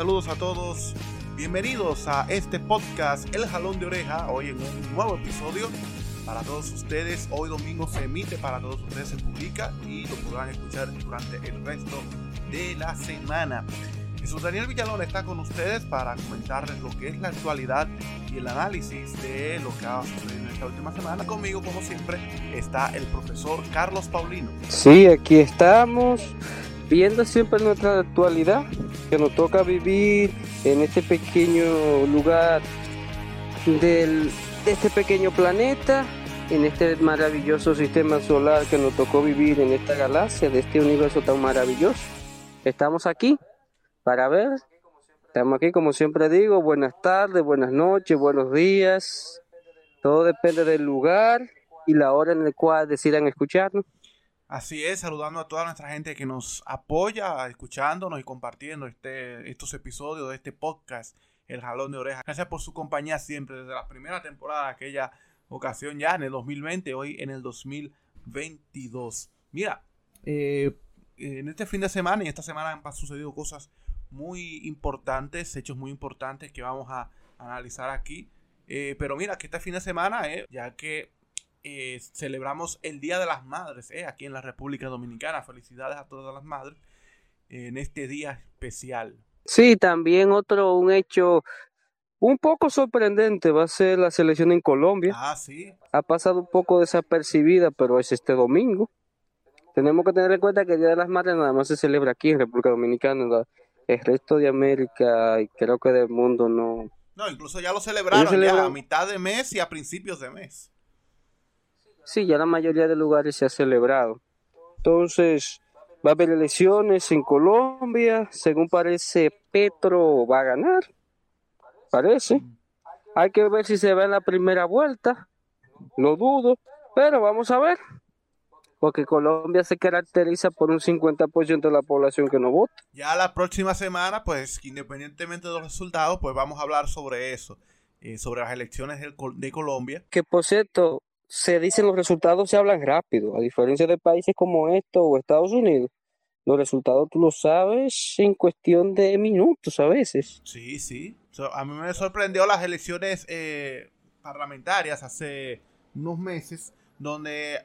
saludos a todos. Bienvenidos a este podcast El Jalón de Oreja, hoy en un nuevo episodio para todos ustedes. Hoy domingo se emite, para todos ustedes se publica y lo podrán escuchar durante el resto de la semana. Jesús Daniel Villalón está con ustedes para comentarles lo que es la actualidad y el análisis de lo que ha sucedido en esta última semana. Conmigo, como siempre, está el profesor Carlos Paulino. Sí, aquí estamos viendo siempre nuestra actualidad, que nos toca vivir en este pequeño lugar de este pequeño planeta, en este maravilloso sistema solar que nos tocó vivir en esta galaxia, de este universo tan maravilloso. Estamos aquí para ver. Estamos aquí, como siempre digo, buenas tardes, buenas noches, buenos días. Todo depende del lugar y la hora en la cual decidan escucharnos. Así es, saludando a toda nuestra gente que nos apoya, escuchándonos y compartiendo este, estos episodios de este podcast, El Jalón de Orejas. Gracias por su compañía siempre, desde la primera temporada, aquella ocasión ya en el 2020, hoy en el 2022. Mira, eh, en este fin de semana y esta semana han sucedido cosas muy importantes, hechos muy importantes que vamos a analizar aquí. Eh, pero mira, que este fin de semana, eh, ya que eh, celebramos el Día de las Madres eh, aquí en la República Dominicana. Felicidades a todas las madres en este día especial. Sí, también otro, un hecho un poco sorprendente va a ser la selección en Colombia. Ah, sí. Ha pasado un poco desapercibida, pero es este domingo. Tenemos que tener en cuenta que el Día de las Madres nada más se celebra aquí en República Dominicana. El resto de América y creo que del mundo no. No, incluso ya lo celebraron ya a mitad de mes y a principios de mes. Sí, ya la mayoría de lugares se ha celebrado. Entonces, va a haber elecciones en Colombia. Según parece, Petro va a ganar. Parece. Hay que ver si se va en la primera vuelta. Lo dudo. Pero vamos a ver. Porque Colombia se caracteriza por un 50% de la población que no vota. Ya la próxima semana, pues, independientemente de los resultados, pues vamos a hablar sobre eso. Eh, sobre las elecciones de Colombia. Que por cierto, se dicen los resultados se hablan rápido, a diferencia de países como esto o Estados Unidos. Los resultados tú lo sabes en cuestión de minutos a veces. Sí, sí. a mí me sorprendió las elecciones eh, parlamentarias hace unos meses, donde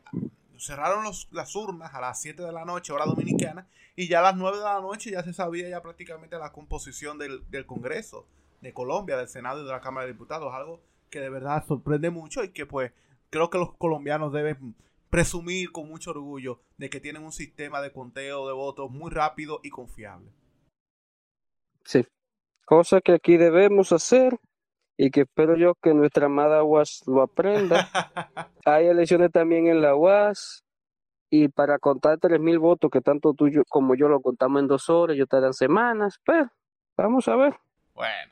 cerraron los, las urnas a las 7 de la noche, hora dominicana, y ya a las 9 de la noche ya se sabía ya prácticamente la composición del, del Congreso de Colombia, del Senado y de la Cámara de Diputados, algo que de verdad sorprende mucho y que pues creo que los colombianos deben presumir con mucho orgullo de que tienen un sistema de conteo de votos muy rápido y confiable. Sí, cosa que aquí debemos hacer y que espero yo que nuestra amada UAS lo aprenda. Hay elecciones también en la UAS y para contar tres mil votos que tanto tú como yo lo contamos en dos horas, yo te semanas, pero vamos a ver. Bueno,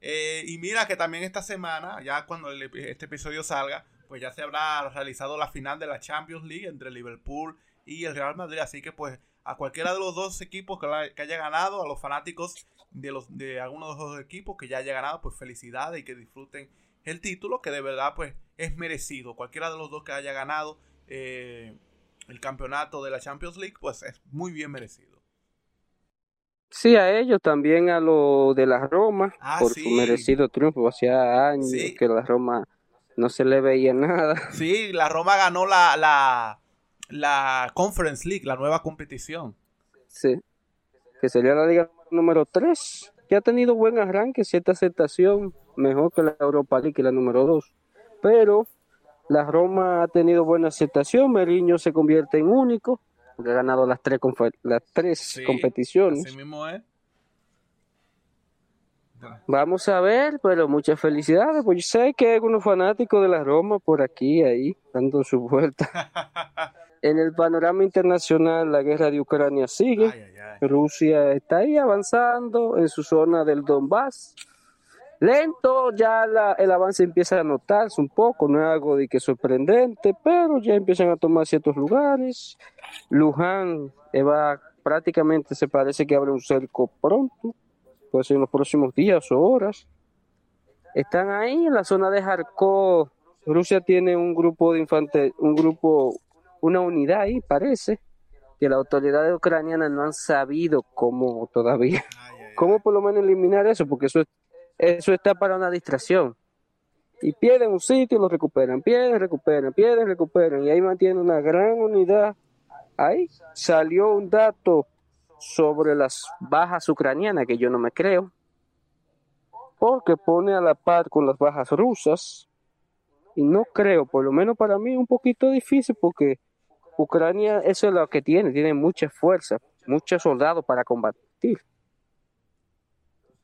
eh, y mira que también esta semana, ya cuando este episodio salga, pues ya se habrá realizado la final de la Champions League entre Liverpool y el Real Madrid. Así que pues a cualquiera de los dos equipos que, haya ganado, a los fanáticos de, los, de alguno de los dos equipos que ya haya ganado, pues felicidades y que disfruten el título, que de verdad pues es merecido. Cualquiera de los dos que haya ganado eh, el campeonato de la Champions League, pues es muy bien merecido. Sí, a ellos también a lo de la Roma, ah, por su merecido triunfo. Hacía años que la Roma no se le veía nada. Sí, la Roma ganó la, la, la Conference League, la nueva competición. Sí, que sería la liga número 3, que ha tenido buen arranque, cierta aceptación, mejor que la Europa League, la número 2. Pero la Roma ha tenido buena aceptación, Meriño se convierte en único, porque ha ganado las tres, las tres competiciones. Así mismo es. Vamos a ver, pero muchas felicidades, pues yo sé que hay algunos fanáticos de la Roma por aquí, ahí, dando su vuelta. en el panorama internacional, la guerra de Ucrania sigue. Rusia está ahí avanzando en su zona del Donbass. Lento, ya el avance empieza a notarse un poco, no es algo de que sorprendente, pero ya empiezan a tomar ciertos lugares. Luján va, prácticamente se parece que abre un cerco pronto puede ser en los próximos días o horas. Están ahí en la zona de Kharkov. Rusia tiene un grupo de infantes, un grupo, una unidad ahí, parece, que las autoridades ucranianas no han sabido cómo todavía ¿Cómo por lo menos eliminar eso? Porque eso, eso está para una distracción. Y pierden un sitio, lo recuperan, pierden, recuperan, pierden, recuperan. Y ahí mantienen una gran unidad. Ahí salió un dato sobre las bajas ucranianas que yo no me creo. Porque pone a la par con las bajas rusas. Y no creo, por lo menos para mí, un poquito difícil porque Ucrania eso es lo que tiene, tiene mucha fuerza, muchos soldados para combatir.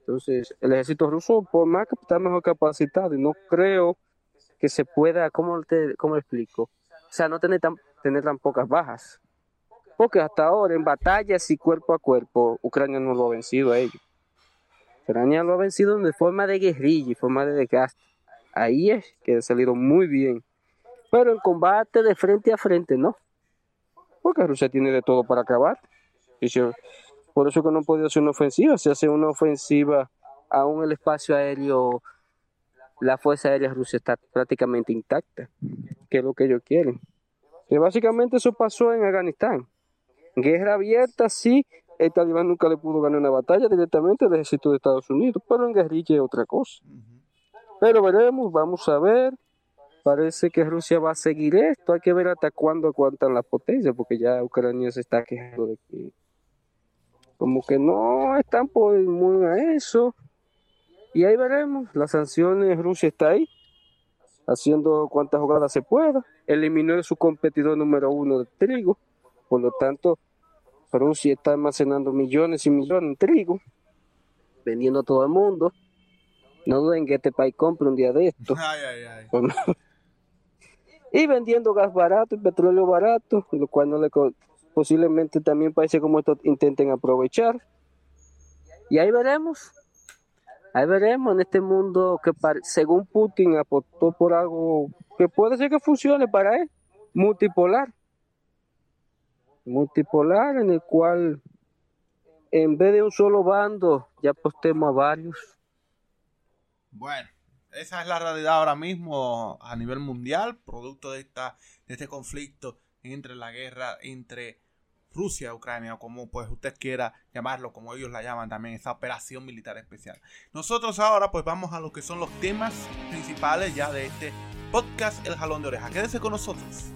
Entonces, el ejército ruso, por más que está mejor capacitado, y no creo que se pueda, ¿cómo, te, cómo explico? O sea, no tener tan, tener tan pocas bajas. Porque hasta ahora, en batallas y cuerpo a cuerpo, Ucrania no lo ha vencido a ellos. Ucrania lo ha vencido de forma de guerrilla y forma de desgaste. Ahí es que ha salido muy bien. Pero en combate de frente a frente, no. Porque Rusia tiene de todo para acabar. Por eso que no puede hacer una ofensiva. Si hace una ofensiva aún el espacio aéreo, la fuerza aérea rusa está prácticamente intacta, que es lo que ellos quieren. Que básicamente eso pasó en Afganistán. Guerra abierta, sí, el talibán nunca le pudo ganar una batalla directamente al ejército de Estados Unidos, pero en guerrilla es otra cosa. Pero veremos, vamos a ver. Parece que Rusia va a seguir esto. Hay que ver hasta cuándo aguantan las potencias, porque ya Ucrania se está quejando de que como que no están por muy a eso. Y ahí veremos, las sanciones, Rusia está ahí, haciendo cuantas jugadas se pueda. Eliminó a su competidor número uno de trigo, por lo tanto, Rusia está almacenando millones y millones de trigo, vendiendo a todo el mundo. No duden que este país compre un día de esto. y vendiendo gas barato y petróleo barato, lo cual no le posiblemente también países como estos intenten aprovechar. Y ahí veremos. Ahí veremos en este mundo que según Putin apostó por algo que puede ser que funcione para él, multipolar. Multipolar en el cual en vez de un solo bando ya apostemos a varios. Bueno, esa es la realidad ahora mismo a nivel mundial, producto de, esta, de este conflicto entre la guerra entre Rusia, Ucrania, o como pues usted quiera llamarlo, como ellos la llaman también, esa operación militar especial. Nosotros ahora pues vamos a lo que son los temas principales ya de este podcast El Jalón de Oreja. Quédese con nosotros.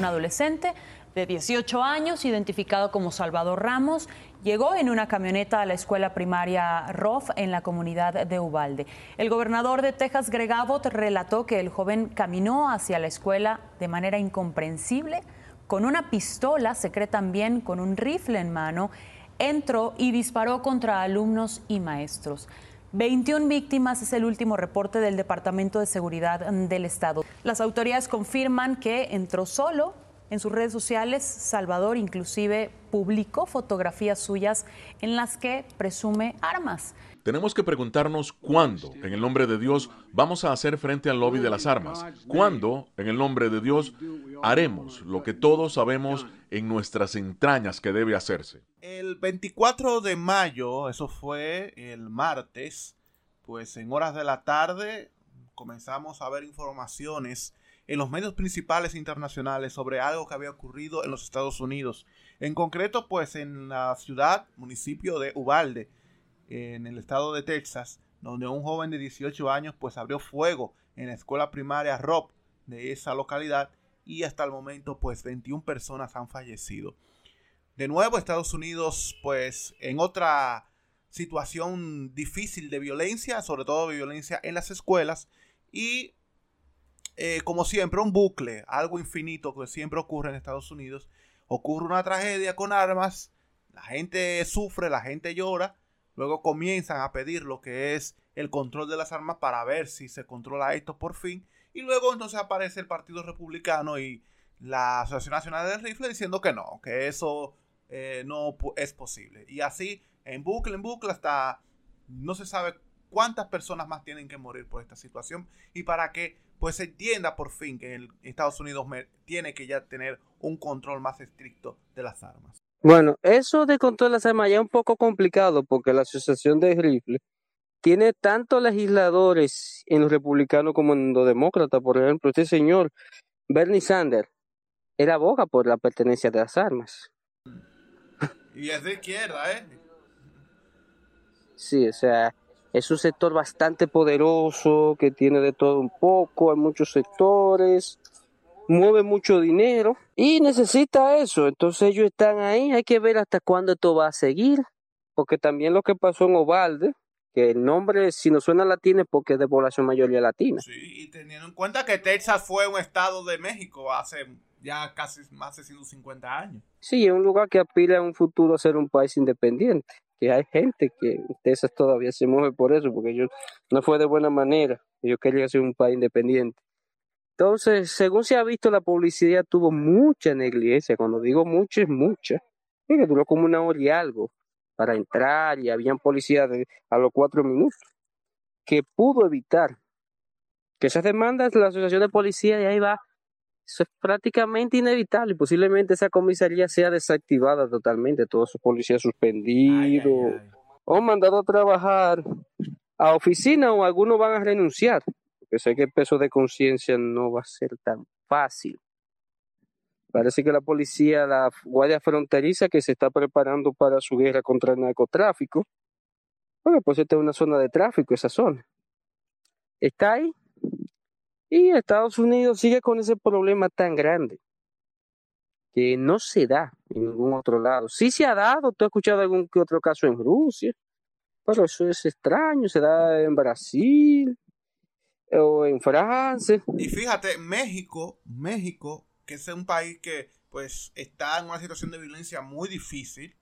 Un adolescente de 18 años, identificado como Salvador Ramos, llegó en una camioneta a la escuela primaria ROF en la comunidad de Ubalde. El gobernador de Texas, Greg Abbott, relató que el joven caminó hacia la escuela de manera incomprensible, con una pistola, se cree también con un rifle en mano, entró y disparó contra alumnos y maestros. 21 víctimas es el último reporte del Departamento de Seguridad del Estado. Las autoridades confirman que entró solo, en sus redes sociales, Salvador inclusive publicó fotografías suyas en las que presume armas. Tenemos que preguntarnos cuándo, en el nombre de Dios, vamos a hacer frente al lobby de las armas. ¿Cuándo, en el nombre de Dios, haremos lo que todos sabemos en nuestras entrañas que debe hacerse? El 24 de mayo, eso fue el martes, pues en horas de la tarde comenzamos a ver informaciones en los medios principales internacionales sobre algo que había ocurrido en los Estados Unidos. En concreto, pues en la ciudad, municipio de Uvalde, en el estado de Texas, donde un joven de 18 años pues abrió fuego en la escuela primaria Rob de esa localidad y hasta el momento pues 21 personas han fallecido. De nuevo Estados Unidos pues en otra situación difícil de violencia, sobre todo violencia en las escuelas y eh, como siempre, un bucle, algo infinito que siempre ocurre en Estados Unidos. Ocurre una tragedia con armas, la gente sufre, la gente llora, luego comienzan a pedir lo que es el control de las armas para ver si se controla esto por fin. Y luego entonces aparece el Partido Republicano y la Asociación Nacional del Rifle diciendo que no, que eso eh, no es posible. Y así, en bucle, en bucle, hasta no se sabe cuántas personas más tienen que morir por esta situación y para que pues se entienda por fin que el Estados Unidos tiene que ya tener un control más estricto de las armas. Bueno, eso de control de las armas ya es un poco complicado porque la Asociación de Rifle tiene tantos legisladores en los republicanos como en los demócratas. Por ejemplo, este señor Bernie Sanders, era aboga por la pertenencia de las armas. Y es de izquierda, ¿eh? Sí, o sea, es un sector bastante poderoso, que tiene de todo un poco, hay muchos sectores, mueve mucho dinero y necesita eso. Entonces ellos están ahí, hay que ver hasta cuándo esto va a seguir, porque también lo que pasó en Ovalde, que el nombre, si no suena latino, es porque es de población mayoría latina. Sí, y teniendo en cuenta que Texas fue un estado de México hace ya casi más de 150 años. Sí, es un lugar que aspira en un futuro a ser un país independiente, que hay gente que Texas todavía se mueve por eso, porque ellos no fue de buena manera, ellos querían ser un país independiente. Entonces, según se ha visto, la publicidad tuvo mucha negligencia, cuando digo mucha es mucha, que duró como una hora y algo para entrar y habían policías a los cuatro minutos, que pudo evitar que esas demandas, la asociación de policía de ahí va, eso es prácticamente inevitable. Posiblemente esa comisaría sea desactivada totalmente, todos esos policías suspendidos o mandados a trabajar a oficina o algunos van a renunciar, porque sé que el peso de conciencia no va a ser tan fácil. Parece que la policía, la Guardia Fronteriza, que se está preparando para su guerra contra el narcotráfico, porque pues esta es una zona de tráfico, esa zona. Está ahí. Y Estados Unidos sigue con ese problema tan grande que no se da en ningún otro lado. Sí se ha dado, tú has escuchado algún que otro caso en Rusia, pero eso es extraño, se da en Brasil o en Francia. Y fíjate, México, México que es un país que pues está en una situación de violencia muy difícil,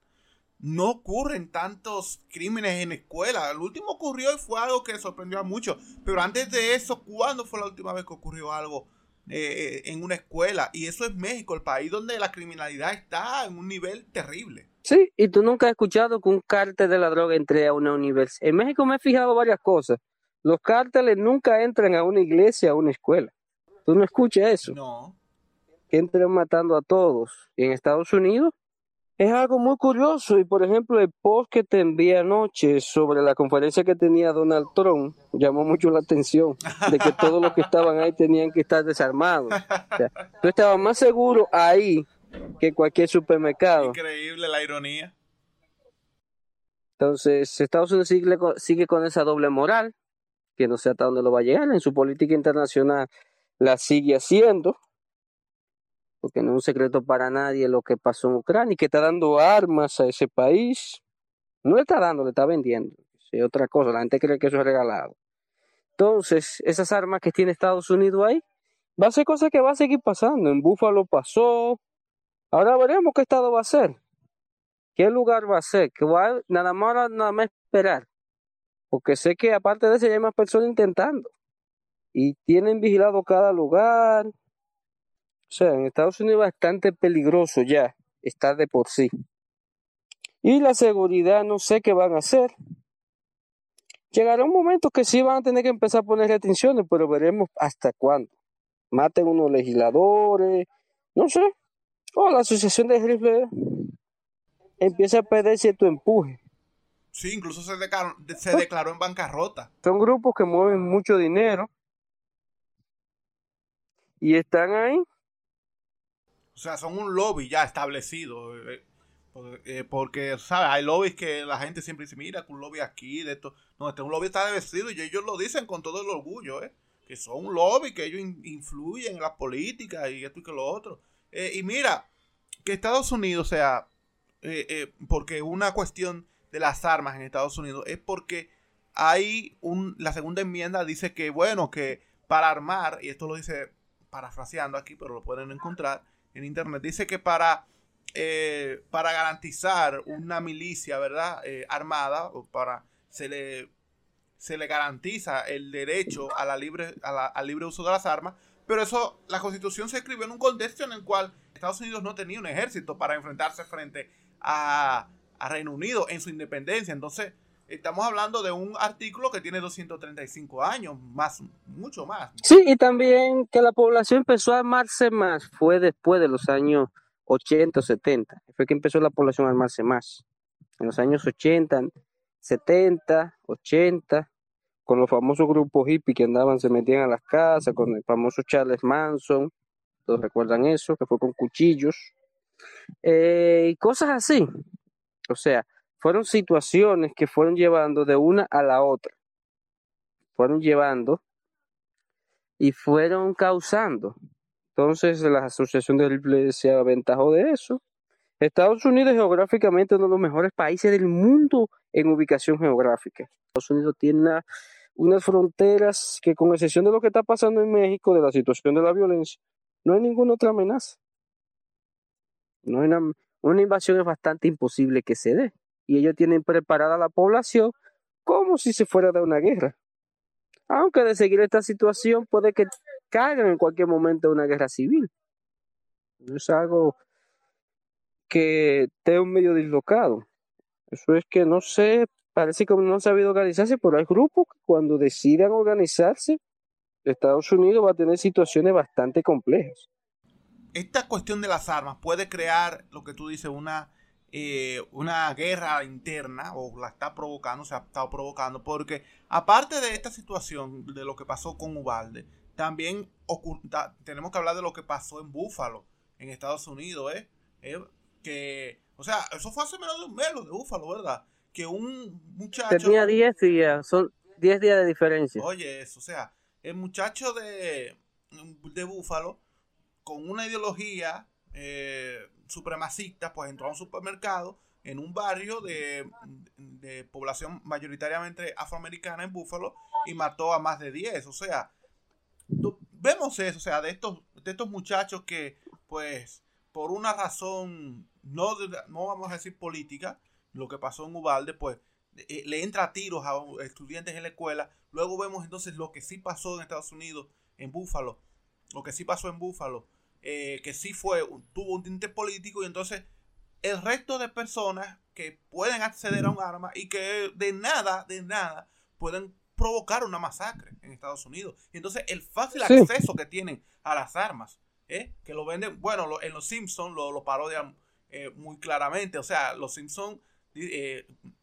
no ocurren tantos crímenes en escuela. El último ocurrió y fue algo que sorprendió a muchos. Pero antes de eso, ¿cuándo fue la última vez que ocurrió algo eh, en una escuela? Y eso es México, el país donde la criminalidad está en un nivel terrible. Sí, y tú nunca has escuchado que un cártel de la droga entre a una universidad. En México me he fijado varias cosas. Los cárteles nunca entran a una iglesia, a una escuela. ¿Tú no escuchas eso? No que entren matando a todos. Y en Estados Unidos es algo muy curioso. Y por ejemplo, el post que te envié anoche sobre la conferencia que tenía Donald Trump llamó mucho la atención de que todos los que estaban ahí tenían que estar desarmados. O sea, tú estabas más seguro ahí que cualquier supermercado. Increíble la ironía. Entonces, Estados Unidos sigue, sigue con esa doble moral, que no sé hasta dónde lo va a llegar. En su política internacional la sigue haciendo, porque no es un secreto para nadie lo que pasó en Ucrania y que está dando armas a ese país. No le está dando, le está vendiendo. Es otra cosa, la gente cree que eso es regalado. Entonces, esas armas que tiene Estados Unidos ahí, va a ser cosa que va a seguir pasando. En Búfalo pasó. Ahora veremos qué estado va a ser. ¿Qué lugar va a ser? Que va nada más nada más esperar. Porque sé que aparte de eso hay más personas intentando. Y tienen vigilado cada lugar. O sea, en Estados Unidos es bastante peligroso ya, está de por sí. Y la seguridad, no sé qué van a hacer. Llegará un momento que sí van a tener que empezar a poner restricciones, pero veremos hasta cuándo. Maten unos legisladores, no sé. O la asociación de rifles empieza a perder cierto empuje. Sí, incluso se declaró, se declaró en bancarrota. Son grupos que mueven mucho dinero y están ahí o sea, son un lobby ya establecido. Eh, eh, porque, ¿sabes? Hay lobbies que la gente siempre dice, mira, un lobby aquí, de esto. No, este un lobby establecido y ellos lo dicen con todo el orgullo, ¿eh? Que son un lobby, que ellos influyen en la política y esto y que lo otro. Eh, y mira, que Estados Unidos, o sea, porque una cuestión de las armas en Estados Unidos es porque hay un, la segunda enmienda dice que, bueno, que para armar, y esto lo dice parafraseando aquí, pero lo pueden encontrar, en internet. Dice que para, eh, para garantizar una milicia, ¿verdad? Eh, armada, o para se le, se le garantiza el derecho a la libre, al libre uso de las armas. Pero eso, la constitución se escribió en un contexto en el cual Estados Unidos no tenía un ejército para enfrentarse frente a, a Reino Unido en su independencia. Entonces, estamos hablando de un artículo que tiene 235 años, más, mucho más. Sí, y también que la población empezó a armarse más fue después de los años 80 o 70. Fue que empezó la población a armarse más. En los años 80 70, 80, con los famosos grupos hippies que andaban, se metían a las casas, con el famoso Charles Manson, todos recuerdan eso, que fue con cuchillos, eh, y cosas así. O sea, fueron situaciones que fueron llevando de una a la otra. Fueron llevando y fueron causando. Entonces la Asociación de Rifle se aventajó de eso. Estados Unidos geográficamente es uno de los mejores países del mundo en ubicación geográfica. Estados Unidos tiene unas fronteras que con excepción de lo que está pasando en México, de la situación de la violencia, no hay ninguna otra amenaza. No hay una, una invasión es bastante imposible que se dé. Y ellos tienen preparada la población como si se fuera de una guerra. Aunque de seguir esta situación puede que caigan en cualquier momento una guerra civil. Es algo que esté un medio dislocado. Eso es que no sé, parece que no han sabido organizarse, pero hay grupos que cuando decidan organizarse, Estados Unidos va a tener situaciones bastante complejas. Esta cuestión de las armas puede crear lo que tú dices, una eh, una guerra interna o la está provocando, se ha estado provocando, porque aparte de esta situación, de lo que pasó con Ubalde, también tenemos que hablar de lo que pasó en Búfalo, en Estados Unidos, ¿eh? ¿eh? que, o sea, eso fue hace menos de un mes de Búfalo, ¿verdad? Que un muchacho... Tenía 10 días, son 10 días de diferencia. Oye, eso, o sea, el muchacho de, de Búfalo, con una ideología eh, supremacista, pues entró a un supermercado en un barrio de, población mayoritariamente afroamericana en Búfalo y mató a más de 10. O sea, vemos eso, o sea, de estos, de estos muchachos que, pues, por una razón, no, no vamos a decir política, lo que pasó en Ubalde, pues, eh, le entra a tiros a estudiantes en la escuela. Luego vemos entonces lo que sí pasó en Estados Unidos, en Búfalo, lo que sí pasó en Búfalo eh, que sí fue, tuvo un tinte político y entonces el resto de personas que pueden acceder a un arma y que de nada, de nada, pueden provocar una masacre en Estados Unidos. Y entonces el fácil acceso que tienen a las armas, ¿eh? que lo venden, bueno, en los Simpsons lo, lo parodian eh, muy claramente, o sea, los Simpsons,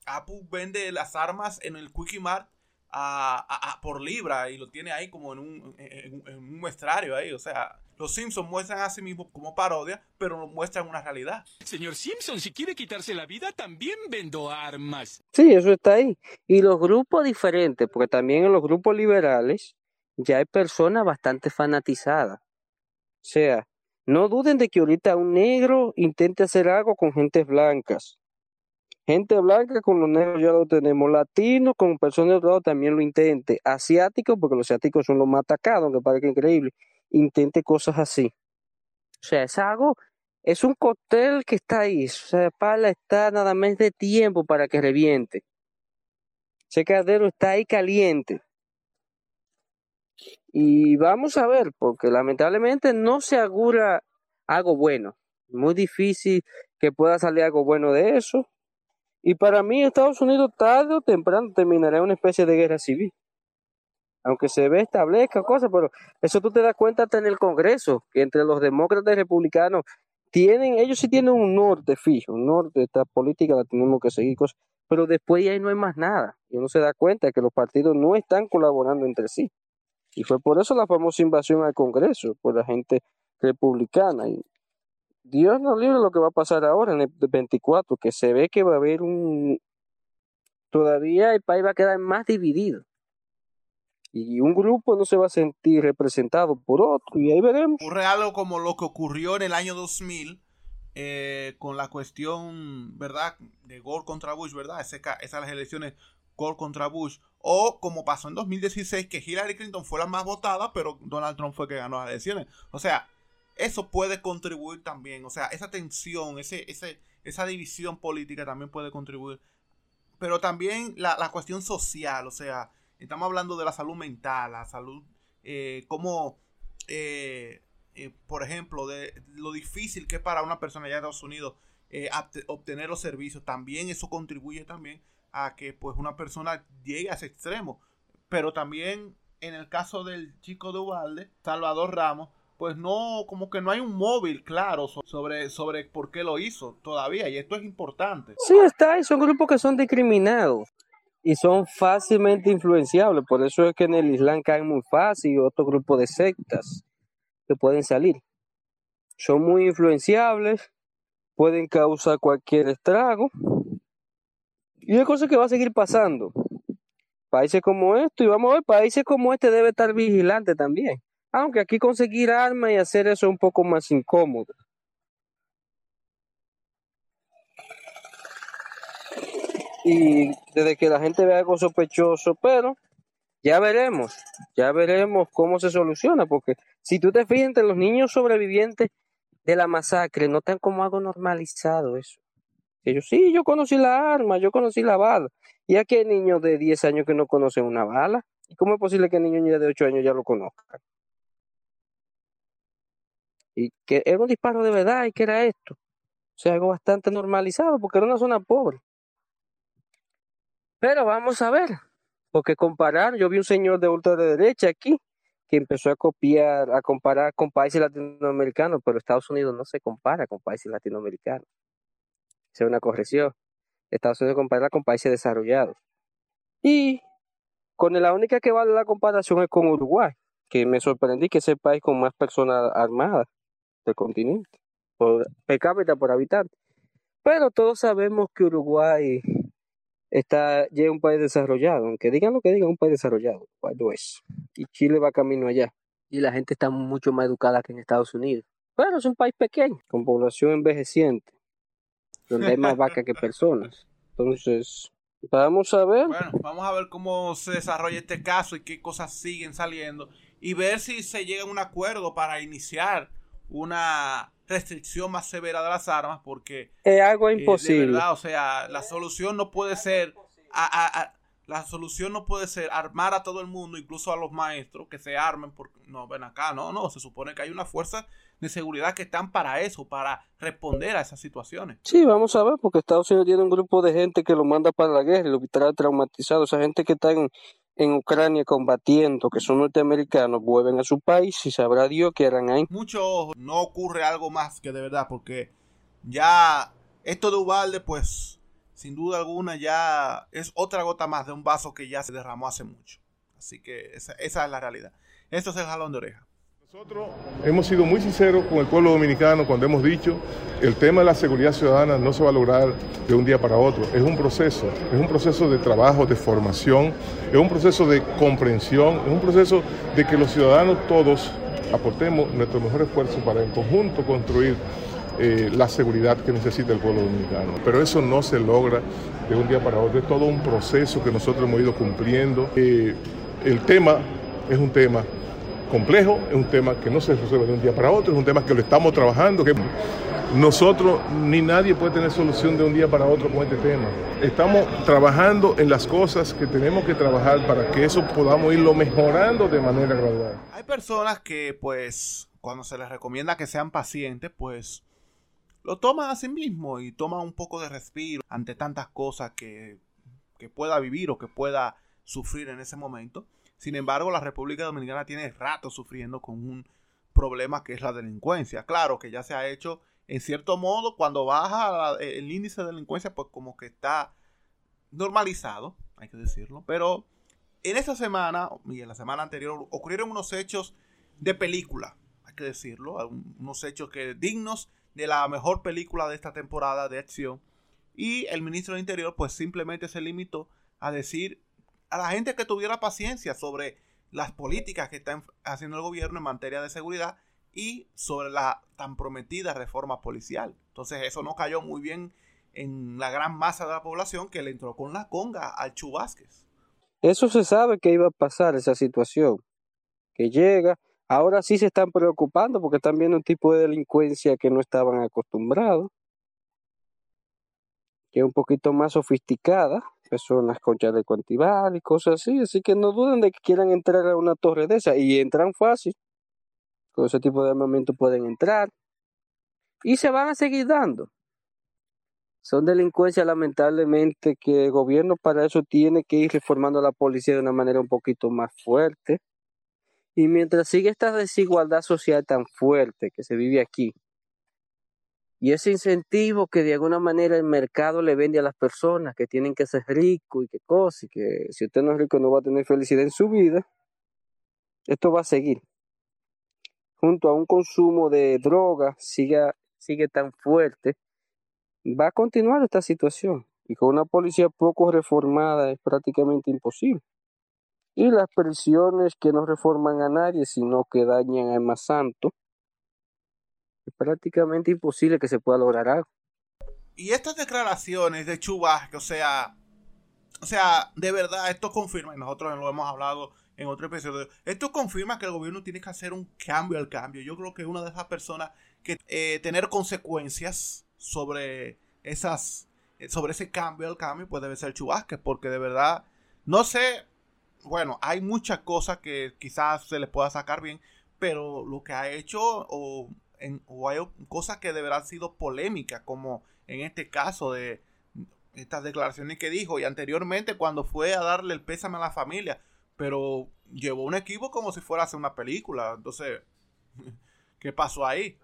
Apple vende las armas en el Quickie Mart a, por libra y lo tiene ahí como en un, en un muestrario ahí, o sea, los Simpsons muestran a sí mismos como parodia, pero lo muestran una realidad. Señor Simpson, si quiere quitarse la vida, también vendo armas. Sí, eso está ahí. Y los grupos diferentes, porque también en los grupos liberales ya hay personas bastante fanatizadas. O sea, no duden de que ahorita un negro intente hacer algo con gentes blancas. Gente blanca con los negros ya lo tenemos. Latinos con personas de otro también lo intente. Asiáticos, porque los asiáticos son los más atacados, aunque parezca increíble intente cosas así. O sea, es algo, es un cóctel que está ahí. O sea, para está nada más de tiempo para que reviente. Ese caldero está ahí caliente. Y vamos a ver, porque lamentablemente no se augura algo bueno. Muy difícil que pueda salir algo bueno de eso. Y para mí Estados Unidos tarde o temprano terminará una especie de guerra civil aunque se ve establezca cosas, pero eso tú te das cuenta hasta en el Congreso, que entre los demócratas y republicanos tienen, ellos sí tienen un norte fijo, un norte, esta política la tenemos que seguir, cosas, pero después ahí no hay más nada, y uno se da cuenta que los partidos no están colaborando entre sí. Y fue por eso la famosa invasión al Congreso, por la gente republicana. Dios nos libre lo que va a pasar ahora en el 24, que se ve que va a haber un... Todavía el país va a quedar más dividido y un grupo no se va a sentir representado por otro y ahí veremos. Ocurre algo como lo que ocurrió en el año 2000 eh, con la cuestión, ¿verdad? De Gore contra Bush, ¿verdad? Ese, esas elecciones Gore contra Bush. O como pasó en 2016 que Hillary Clinton fue la más votada, pero Donald Trump fue el que ganó las elecciones. O sea, eso puede contribuir también. O sea, esa tensión, ese, ese, esa división política también puede contribuir. Pero también la, la cuestión social, o sea, Estamos hablando de la salud mental, la salud, eh, como, eh, eh, por ejemplo, de lo difícil que es para una persona allá de Estados Unidos obtener los servicios. También eso contribuye también a que pues una persona llegue a ese extremo. Pero también en el caso del chico de Ubalde, Salvador Ramos, pues no, como que no hay un móvil claro sobre, sobre por qué lo hizo todavía, y esto es importante. Sí, está, y son grupos que son discriminados. Y son fácilmente influenciables. Por eso es que en el Islam caen muy fácil y otro grupo de sectas que pueden salir. Son muy influenciables, pueden causar cualquier estrago. Y es cosa que va a seguir pasando. Países como esto, y vamos a ver, países como este debe estar vigilante también. Aunque aquí conseguir armas y hacer eso es un poco más incómodo. Y desde que la gente vea algo sospechoso, pero ya veremos, ya veremos cómo se soluciona, porque si tú te fijas entre los niños sobrevivientes de la masacre, no están como algo normalizado eso. Ellos, sí, yo conocí la arma, yo conocí la bala. Y aquí hay niños de 10 años que no conocen una bala. ¿Y cómo es posible que niños de 8 años ya lo conozcan? Y que era un disparo de verdad y que era esto. O sea, algo bastante normalizado porque era una zona pobre. Pero vamos a ver, porque comparar, yo vi un señor de ultraderecha aquí que empezó a copiar, a comparar con países latinoamericanos, pero Estados Unidos no se compara con países latinoamericanos. Es una corrección. Estados Unidos se compara con países desarrollados. Y con la única que vale la comparación es con Uruguay, que me sorprendí que es el país con más personas armadas del continente, por per cápita por habitante. Pero todos sabemos que Uruguay está ya un país desarrollado, aunque digan lo que digan, un país desarrollado, lo es. Y Chile va camino allá. Y la gente está mucho más educada que en Estados Unidos. Pero es un país pequeño, con población envejeciente, donde hay más vacas que personas. Entonces, vamos a ver. Bueno, vamos a ver cómo se desarrolla este caso y qué cosas siguen saliendo. Y ver si se llega a un acuerdo para iniciar una restricción más severa de las armas porque es algo imposible. o sea, la solución no puede ser a, la solución no puede ser armar a todo el mundo, incluso a los maestros, que se armen porque no ven acá, no, no, se supone que hay una fuerza de seguridad que están para eso, para responder a esas situaciones. Sí, vamos a ver, porque Estados Unidos tiene un grupo de gente que lo manda para la guerra y lo trae traumatizado, esa gente que está en, en Ucrania combatiendo, que son norteamericanos, vuelven a su país y sabrá Dios qué harán ahí. Mucho no ocurre algo más que de verdad, porque ya esto de Ubalde, pues, sin duda alguna, ya es otra gota más de un vaso que ya se derramó hace mucho. Así que esa es la realidad. Esto es el jalón de oreja. Nosotros hemos sido muy sinceros con el pueblo dominicano cuando hemos dicho el tema de la seguridad ciudadana no se va a lograr de un día para otro. Es un proceso, es un proceso de trabajo, de formación, es un proceso de comprensión, es un proceso de que los ciudadanos todos aportemos nuestro mejor esfuerzo para en conjunto construir eh, la seguridad que necesita el pueblo dominicano. Pero eso no se logra de un día para otro, es todo un proceso que nosotros hemos ido cumpliendo. Eh, el tema es un tema complejo, es un tema que no se resuelve de un día para otro, es un tema que lo estamos trabajando, que nosotros ni nadie puede tener solución de un día para otro con este tema. Estamos trabajando en las cosas que tenemos que trabajar para que eso podamos irlo mejorando de manera gradual. Hay personas que pues cuando se les recomienda que sean pacientes, pues lo toman a sí mismo y toman un poco de respiro ante tantas cosas que, que pueda vivir o que pueda sufrir en ese momento. Sin embargo, la República Dominicana tiene rato sufriendo con un problema que es la delincuencia. Claro que ya se ha hecho, en cierto modo, cuando baja el índice de delincuencia, pues como que está normalizado, hay que decirlo. Pero en esta semana y en la semana anterior ocurrieron unos hechos de película, hay que decirlo, unos hechos que dignos de la mejor película de esta temporada de acción. Y el ministro del Interior pues simplemente se limitó a decir a la gente que tuviera paciencia sobre las políticas que está haciendo el gobierno en materia de seguridad y sobre la tan prometida reforma policial. Entonces eso no cayó muy bien en la gran masa de la población que le entró con la conga al Chubásquez. Eso se sabe que iba a pasar esa situación, que llega. Ahora sí se están preocupando porque están viendo un tipo de delincuencia que no estaban acostumbrados, que es un poquito más sofisticada, personas con chaleco antibal y cosas así. Así que no duden de que quieran entrar a una torre de esa. Y entran fácil. Con ese tipo de armamento pueden entrar. Y se van a seguir dando. Son delincuencias lamentablemente que el gobierno para eso tiene que ir reformando a la policía de una manera un poquito más fuerte. Y mientras sigue esta desigualdad social tan fuerte que se vive aquí, Y ese incentivo que de alguna manera el mercado le vende a las personas que tienen que ser ricos y que cosas, y que si usted no es rico no va a tener felicidad en su vida, esto va a seguir. Junto a un consumo de drogas sigue, sigue tan fuerte, va a continuar esta situación. Y con una policía poco reformada es prácticamente imposible. Y las prisiones que no reforman a nadie, sino que dañan al más santo, es prácticamente imposible que se pueda lograr algo. Y estas declaraciones de Chubasque, o sea, o sea, de verdad, esto confirma, y nosotros lo hemos hablado en otro episodio, esto confirma que el gobierno tiene que hacer un cambio al cambio. Yo creo que una de esas personas que eh, tener consecuencias sobre esas, sobre ese cambio al cambio, pues debe ser Chubasque, porque de verdad, no sé, bueno, hay muchas cosas que quizás se le pueda sacar bien, pero lo que ha hecho o o hay cosas que de verdad han sido polémicas, como en este caso de estas declaraciones que dijo y anteriormente cuando fue a darle el pésame a la familia, pero llevó un equipo como si fuera a hacer una película. Entonces, ¿qué pasó ahí?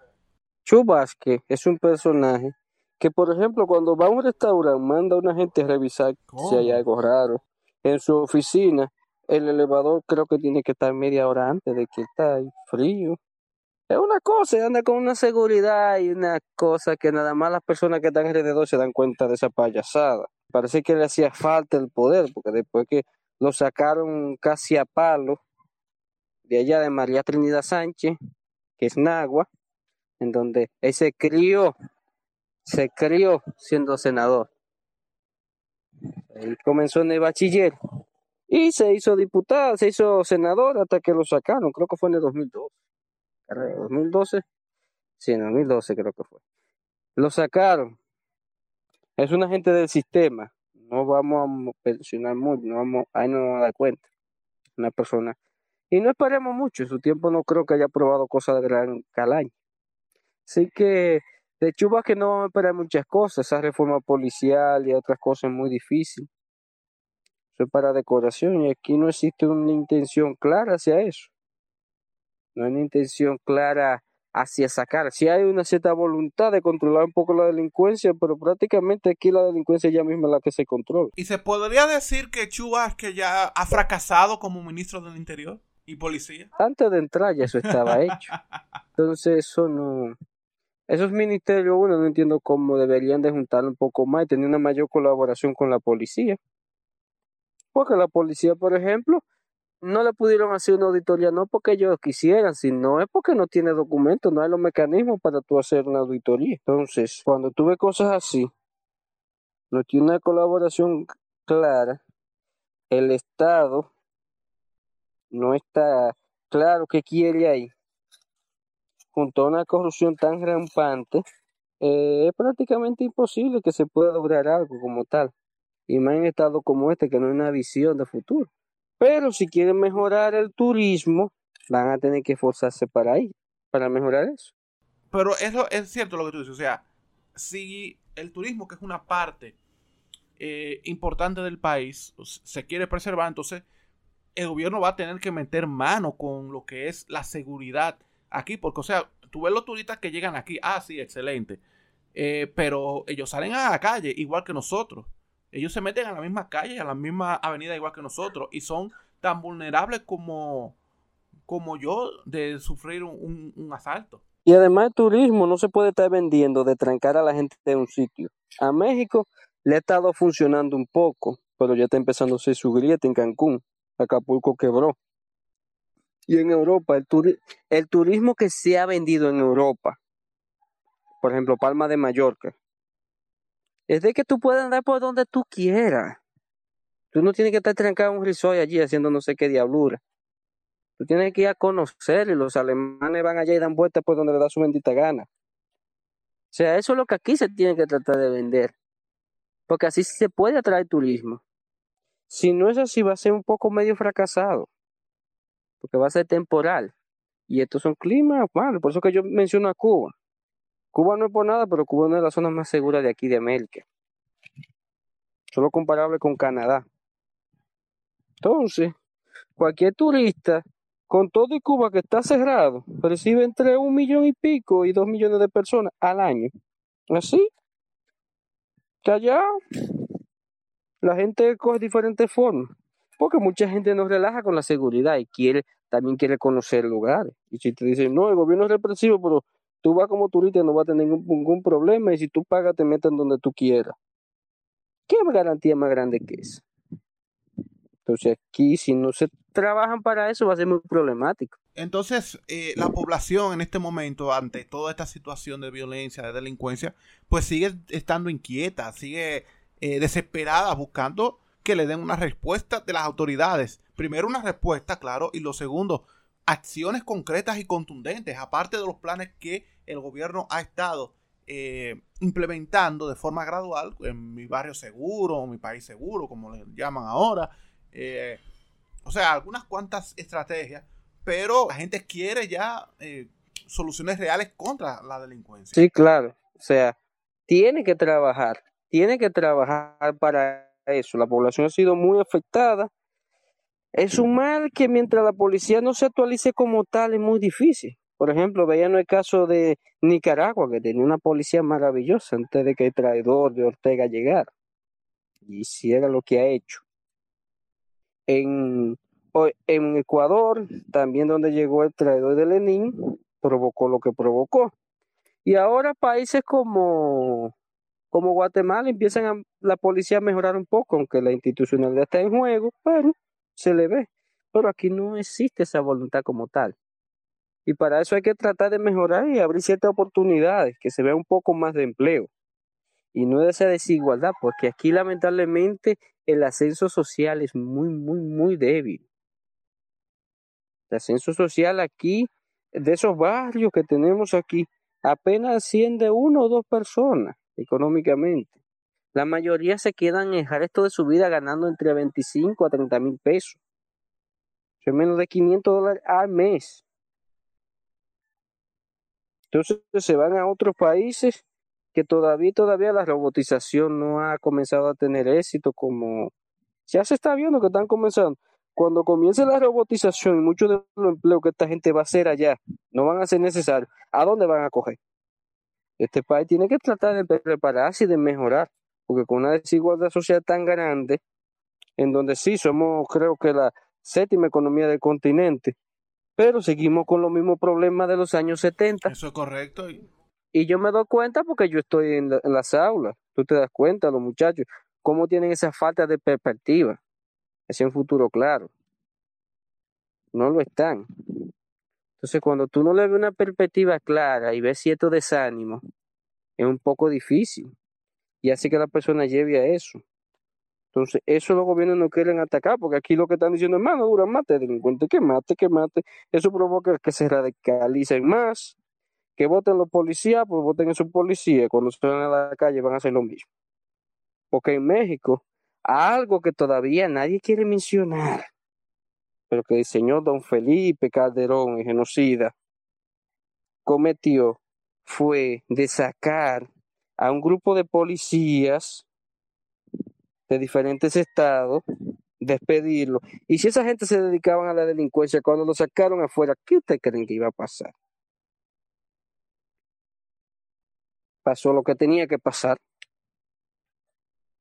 Chubasque es un personaje que, por ejemplo, cuando va a un restaurante, manda a una gente a revisar si hay algo raro. En su oficina, el elevador creo que tiene que estar media hora antes de que está ahí frío. Es una cosa, anda con una seguridad y una cosa que nada más las personas que están alrededor se dan cuenta de esa payasada. Parece que le hacía falta el poder, porque después que lo sacaron casi a palo de allá de María Trinidad Sánchez, que es Nagua, en donde él se crió, se crió siendo senador. Él comenzó en el bachiller y se hizo diputado, se hizo senador hasta que lo sacaron, creo que fue en el 2002. 2012, sí, en 2012 creo que fue. Lo sacaron. Es un agente del sistema. No vamos a pensionar mucho, no vamos, ahí no nos vamos a dar cuenta. Una persona. Y no esperemos mucho, en su tiempo no creo que haya probado cosas de gran calaña. Así que de Chuba que no vamos a esperar muchas cosas, esa reforma policial y otras cosas muy difíciles. Eso es para decoración y aquí no existe una intención clara hacia eso no hay una intención clara hacia sacar. Si hay una cierta voluntad de controlar un poco la delincuencia, pero prácticamente aquí la delincuencia ya misma es la que se controla. ¿Y se podría decir que Chubas que ya ha fracasado como ministro del Interior y policía? Antes de entrar ya eso estaba hecho. Entonces eso no... Esos ministerios, uno no entiendo cómo deberían de juntar un poco más y tener una mayor colaboración con la policía. Porque la policía, por ejemplo, no le pudieron hacer una auditoría, no porque ellos quisieran, sino es porque no tiene documentos, no hay los mecanismos para tú hacer una auditoría. Entonces, cuando tuve cosas así, no tiene una colaboración clara, el Estado no está claro qué quiere ahí, junto a una corrupción tan rampante, eh, es prácticamente imposible que se pueda lograr algo como tal. Y más en estado como este, que no hay una visión de futuro. Pero si quieren mejorar el turismo, van a tener que esforzarse para ahí, para mejorar eso. Pero eso es cierto lo que tú dices. O sea, si el turismo, que es una parte eh, importante del país, se quiere preservar, entonces el gobierno va a tener que meter mano con lo que es la seguridad aquí. Porque, o sea, tú ves los turistas que llegan aquí, ah, sí, excelente. Eh, pero ellos salen a la calle igual que nosotros. Ellos se meten a la misma calle, a la misma avenida igual que nosotros y son tan vulnerables como, como yo de sufrir un, asalto. Y además el turismo no se puede estar vendiendo de trancar a la gente de un sitio. A México le ha estado funcionando un poco, pero ya está empezando a ser su grieta en Cancún. Acapulco quebró. Y en Europa, el, el turismo que se ha vendido en Europa, por ejemplo, Palma de Mallorca, es de que tú puedes andar por donde tú quieras. Tú no tienes que estar trancado en un resort allí haciendo no sé qué diablura. Tú tienes que ir a conocer y los alemanes van allá y dan vueltas por donde le da su bendita gana. O sea, eso es lo que aquí se tiene que tratar de vender. Porque así se puede atraer turismo. Si no es así, va a ser un poco medio fracasado. Porque va a ser temporal. Y estos son climas malos. Por eso que yo menciono a Cuba. Cuba no es por nada, pero Cuba es una de las zonas más seguras de aquí de América. Solo comparable con Canadá. Entonces, cualquier turista, con todo Cuba que está cerrado, recibe entre un millón y pico y dos millones de personas al año. Así, callado. La gente coge diferentes formas, porque mucha gente no relaja con la seguridad y quiere también quiere conocer lugares. Y si te dicen, no, el gobierno es represivo, pero tú vas como turista y no vas a tener ningún, problema y si tú pagas te meten donde tú quieras. ¿Qué garantía más grande que es? Entonces aquí si no se trabajan para eso va a ser muy problemático. Entonces, eh, la población en este momento, ante toda esta situación de violencia, de delincuencia, pues sigue estando inquieta, sigue eh, desesperada, buscando que le den una respuesta de las autoridades. Primero una respuesta, claro, y lo segundo, acciones concretas y contundentes, aparte de los planes que el gobierno ha estado eh, implementando de forma gradual en mi barrio seguro, mi país seguro, como le llaman ahora. Eh, o sea, algunas cuantas estrategias, pero la gente quiere ya eh, soluciones reales contra la delincuencia. Sí, claro. O sea, tiene que trabajar, tiene que trabajar para eso. La población ha sido muy afectada. Es un mal que mientras la policía no se actualice como tal es muy difícil. Por ejemplo, veían el caso de Nicaragua, que tenía una policía maravillosa antes de que el traidor de Ortega llegara y hiciera lo que ha hecho. En, Ecuador, también donde llegó el traidor de Lenin, provocó lo que provocó. Y ahora países como como Guatemala empiezan a, la policía a mejorar un poco, aunque la institucionalidad está en juego, pero se le ve. Pero aquí no existe esa voluntad como tal. Y para eso hay que tratar de mejorar y abrir ciertas oportunidades, que se vea un poco más de empleo. Y no de esa desigualdad, porque aquí lamentablemente el ascenso social es muy, muy, muy débil. El ascenso social aquí, de esos barrios que tenemos aquí, apenas asciende uno o dos personas económicamente. La mayoría se quedan en el resto de su vida ganando entre 25 a 30 mil pesos. Es menos de 500 dólares al mes. Entonces se van a otros países que todavía, todavía la robotización no ha comenzado a tener éxito como ya se está viendo que están comenzando. Cuando comience la robotización y muchos de los empleos que esta gente va a hacer allá no van a ser necesarios, ¿a dónde van a coger? Este país tiene que tratar de prepararse y de mejorar, porque con una desigualdad social tan grande, en donde sí somos, creo que la séptima economía del continente, pero seguimos con los mismos problemas de los años 70. Eso es correcto. Y yo me doy cuenta porque yo estoy en, en las aulas, tú te das cuenta, los muchachos, cómo tienen esa falta de perspectiva, ese un futuro claro. No lo están. Entonces, cuando tú no le ves una perspectiva clara y ves cierto desánimo, es un poco difícil y hace que la persona lleve a eso. Entonces, eso los gobiernos no quieren atacar, porque aquí lo que están diciendo es, mano, dura, mate, delincuente, que mate, que mate. Eso provoca que se radicalicen más, que voten los policías, pues voten en su policía. Cuando van a la calle van a hacer lo mismo. Porque en México, algo que todavía nadie quiere mencionar, pero que el señor don Felipe Calderón, el genocida, cometió fue de sacar a un grupo de policías de diferentes estados, despedirlo. Y si esa gente se dedicaban a la delincuencia, cuando lo sacaron afuera, ¿qué ustedes creen que iba a pasar? Pasó lo que tenía que pasar.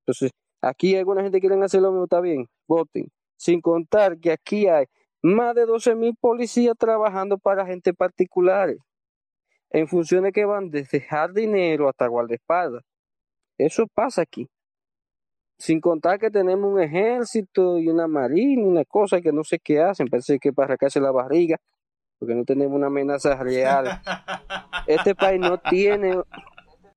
Entonces, aquí alguna gente quiere hacer lo mismo, está bien, voten sin contar que aquí hay más de 12 mil policías trabajando para gente particulares, en funciones que van desde jardinero hasta guardaespaldas. Eso pasa aquí. Sin contar que tenemos un ejército y una marina, una cosa que no sé qué hacen, parece que para arrancarse la barriga, porque no tenemos una amenaza real. Este país no tiene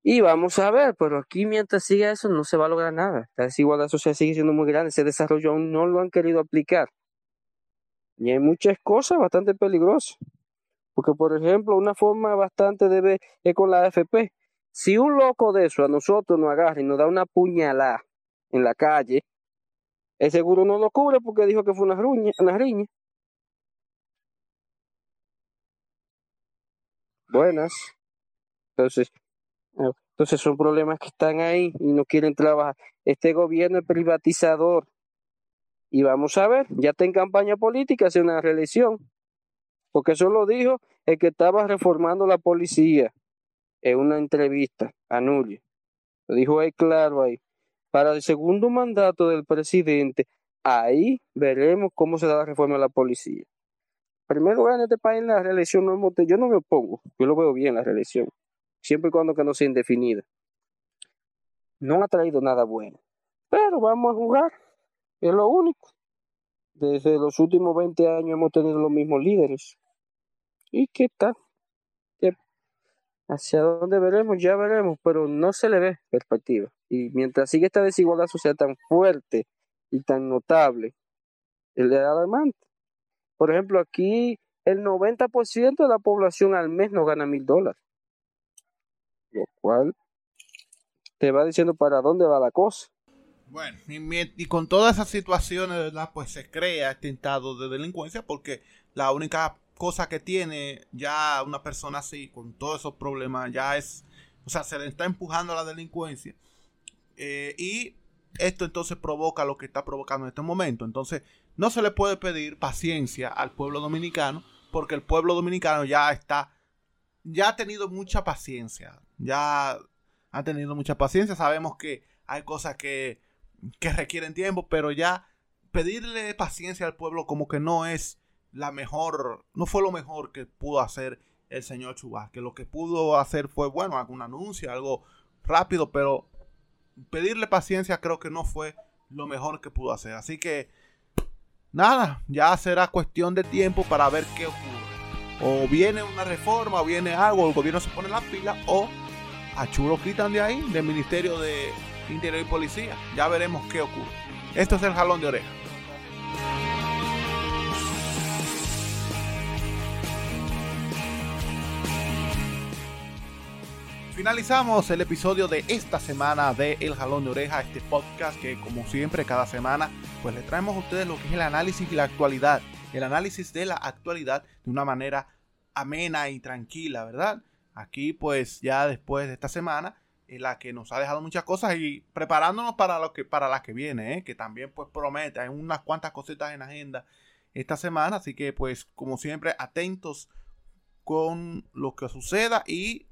y vamos a ver, pero aquí mientras siga eso no se va a lograr nada. La desigualdad social sigue siendo muy grande, ese desarrollo aún no lo han querido aplicar. Y hay muchas cosas bastante peligrosas. Porque, por ejemplo, una forma bastante de ver es con la AFP. Si un loco de eso a nosotros nos agarra y nos da una puñalada en la calle, el seguro no lo cubre porque dijo que fue una, ruña, una riña. Buenas. Entonces, entonces son problemas que están ahí y no quieren trabajar. Este gobierno es privatizador. Y vamos a ver, ya está en campaña política, hace una reelección. Porque eso lo dijo el que estaba reformando la policía. en una entrevista a Núñez. Lo dijo ahí claro ahí. Para el segundo mandato del presidente, ahí veremos cómo se da la reforma de la policía. Primero en este país la reelección no yo no me opongo, yo lo veo bien la reelección, siempre y cuando que no sea indefinida. No ha traído nada bueno, pero vamos a jugar, es lo único. Desde los últimos 20 años hemos tenido los mismos líderes. ¿Y qué tal? ¿Hacia dónde veremos? Ya veremos, pero no se le ve perspectiva. Y mientras sigue esta desigualdad social tan fuerte y tan notable, de alarmante. Por ejemplo, aquí el 90% de la población al mes no gana mil dólares. Lo cual te va diciendo para dónde va la cosa. Bueno, y, con todas esas situaciones. Pues se crea este estado de delincuencia porque la única cosa que tiene ya una persona así, con todos esos problemas, ya es, o sea, se le está empujando a la delincuencia. Eh, y esto entonces provoca lo que está provocando en este momento. Entonces, no se le puede pedir paciencia al pueblo dominicano porque el pueblo dominicano ya está, ya ha tenido mucha paciencia, ya ha tenido mucha paciencia. Sabemos que hay cosas que, que requieren tiempo, pero ya pedirle paciencia al pueblo como que no es la mejor, no fue lo mejor que pudo hacer el señor Chubas, que lo que pudo hacer fue, bueno, algún anuncio, algo rápido, pero pedirle paciencia creo que no fue lo mejor que pudo hacer. Así que, nada, ya será cuestión de tiempo para ver qué ocurre. O viene una reforma, o viene algo, el gobierno se pone la pila, o a Chulo quitan de ahí, del Ministerio de Interior y Policía. Ya veremos qué ocurre. Esto es el jalón de oreja. Finalizamos el episodio de esta semana de El Jalón de Oreja, este podcast que como siempre cada semana pues le traemos a ustedes lo que es el análisis y la actualidad, el análisis de la actualidad de una manera amena y tranquila, ¿verdad? Aquí pues ya después de esta semana en la que nos ha dejado muchas cosas y preparándonos para lo que para la que viene, ¿eh? que también pues promete, hay unas cuantas cositas en agenda esta semana, así que pues como siempre atentos con lo que suceda y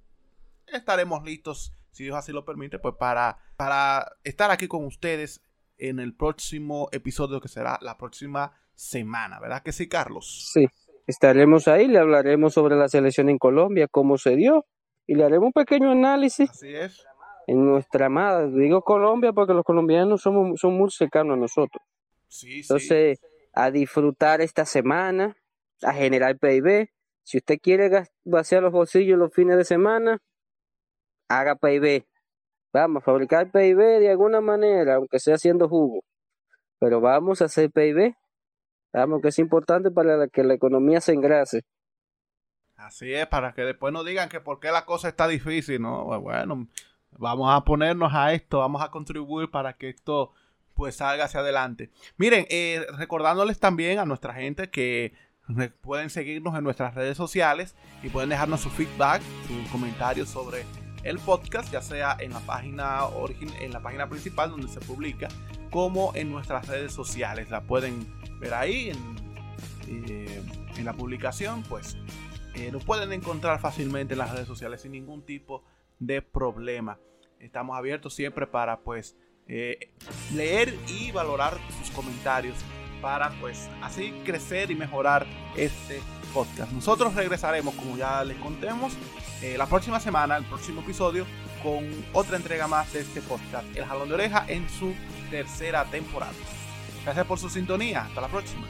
estaremos listos, si Dios así lo permite, pues para, para estar aquí con ustedes en el próximo episodio que será la próxima semana, ¿verdad que sí, Carlos? Sí, estaremos ahí, le hablaremos sobre la selección en Colombia, cómo se dio, y le haremos un pequeño análisis. Así es. En nuestra amada, digo Colombia porque los colombianos somos, son muy cercanos a nosotros. Sí, Entonces, a disfrutar esta semana, a generar PIB. Si usted quiere vaciar los bolsillos los fines de semana, haga PIB. Vamos a fabricar PIB de alguna manera, aunque sea haciendo jugo. Pero vamos a hacer PIB. Vamos, que es importante para que la economía se engrase. Así es, para que después no digan que por qué la cosa está difícil, ¿no? Pues bueno, vamos a ponernos a esto, vamos a contribuir para que esto pues salga hacia adelante. Miren, eh, recordándoles también a nuestra gente que pueden seguirnos en nuestras redes sociales y pueden dejarnos su feedback, sus comentarios sobre el podcast, ya sea en la página en la página principal donde se publica, como en nuestras redes sociales. La pueden ver ahí en, eh, la publicación, pues eh, nos pueden encontrar fácilmente en las redes sociales sin ningún tipo de problema. Estamos abiertos siempre para pues eh, leer y valorar sus comentarios para pues así crecer y mejorar este podcast. Nosotros regresaremos, como ya les contemos, eh, la próxima semana, el próximo episodio, con otra entrega más de este podcast, El Jalón de Oreja, en su tercera temporada. Gracias por su sintonía. Hasta la próxima.